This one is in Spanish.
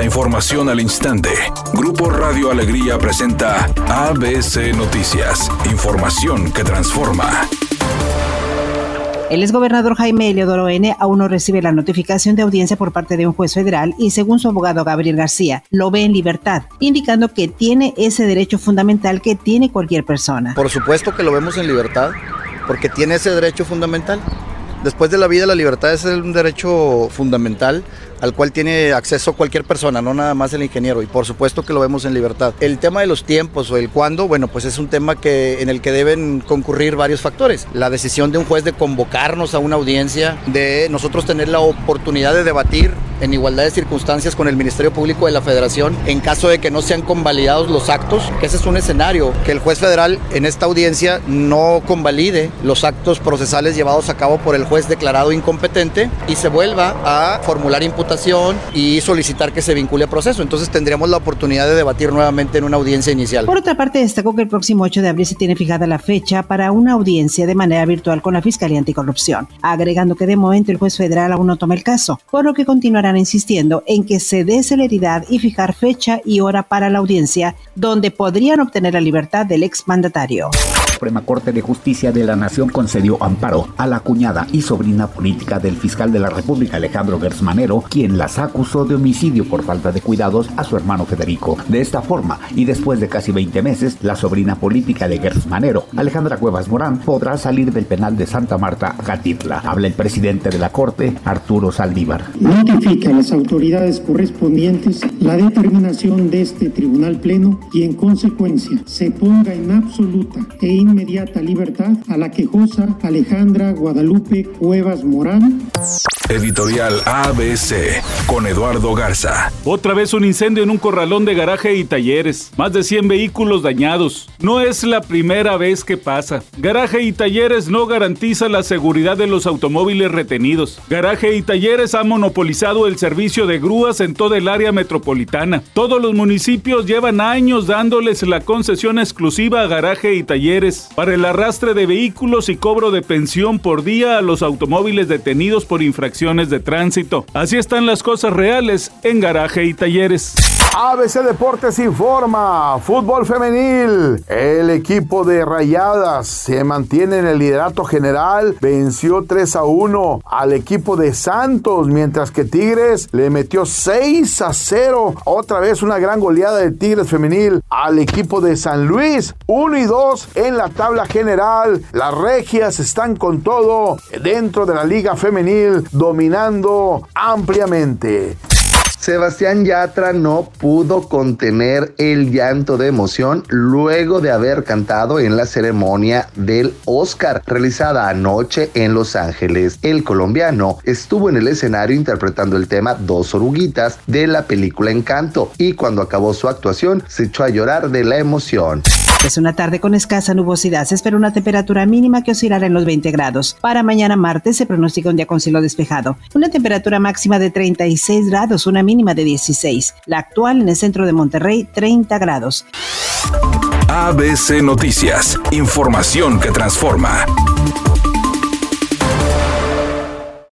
La información al instante. Grupo Radio Alegría presenta ABC Noticias. Información que transforma. El exgobernador Jaime Eleodoro N. aún no recibe la notificación de audiencia por parte de un juez federal y según su abogado Gabriel García, lo ve en libertad, indicando que tiene ese derecho fundamental que tiene cualquier persona. Por supuesto que lo vemos en libertad, porque tiene ese derecho fundamental. Después de la vida, la libertad es un derecho fundamental al cual tiene acceso cualquier persona, no nada más el ingeniero, y por supuesto que lo vemos en libertad. El tema de los tiempos o el cuándo, bueno, pues es un tema que, en el que deben concurrir varios factores. La decisión de un juez de convocarnos a una audiencia, de nosotros tener la oportunidad de debatir en igualdad de circunstancias con el Ministerio Público de la Federación en caso de que no sean convalidados los actos, que ese es un escenario, que el juez federal en esta audiencia no convalide los actos procesales llevados a cabo por el juez declarado incompetente y se vuelva a formular imputaciones y solicitar que se vincule a proceso. Entonces tendríamos la oportunidad de debatir nuevamente en una audiencia inicial. Por otra parte, destacó que el próximo 8 de abril se tiene fijada la fecha para una audiencia de manera virtual con la Fiscalía Anticorrupción, agregando que de momento el juez federal aún no toma el caso, por lo que continuarán insistiendo en que se dé celeridad y fijar fecha y hora para la audiencia, donde podrían obtener la libertad del exmandatario. Suprema Corte de Justicia de la Nación concedió amparo a la cuñada y sobrina política del fiscal de la República Alejandro Gersmanero, quien las acusó de homicidio por falta de cuidados a su hermano Federico. De esta forma, y después de casi 20 meses, la sobrina política de Gersmanero, Alejandra Cuevas Morán, podrá salir del penal de Santa Marta, Gatitla. Habla el presidente de la Corte, Arturo Saldívar. Notifica a las autoridades correspondientes la determinación de este Tribunal Pleno y en consecuencia se ponga en absoluta e inmediata libertad a la quejosa Alejandra Guadalupe Cuevas Morán. Editorial ABC con Eduardo Garza. Otra vez un incendio en un corralón de garaje y talleres. Más de 100 vehículos dañados. No es la primera vez que pasa. Garaje y talleres no garantiza la seguridad de los automóviles retenidos. Garaje y talleres ha monopolizado el servicio de grúas en toda el área metropolitana. Todos los municipios llevan años dándoles la concesión exclusiva a garaje y talleres para el arrastre de vehículos y cobro de pensión por día a los automóviles detenidos por infracciones de tránsito. Así están las cosas reales en garaje y talleres. ABC Deportes informa, fútbol femenil. El equipo de Rayadas se mantiene en el liderato general, venció 3 a 1 al equipo de Santos, mientras que Tigres le metió 6 a 0. Otra vez una gran goleada de Tigres femenil al equipo de San Luis, 1 y 2 en la tabla general. Las regias están con todo dentro de la liga femenil, dominando ampliamente. Sebastián Yatra no pudo contener el llanto de emoción luego de haber cantado en la ceremonia del Oscar realizada anoche en Los Ángeles. El colombiano estuvo en el escenario interpretando el tema Dos oruguitas de la película Encanto y cuando acabó su actuación se echó a llorar de la emoción. Es una tarde con escasa nubosidad. Se espera una temperatura mínima que oscilará en los 20 grados. Para mañana martes se pronostica un día con cielo despejado. Una temperatura máxima de 36 grados, una de 16. La actual en el centro de Monterrey, 30 grados. ABC Noticias. Información que transforma.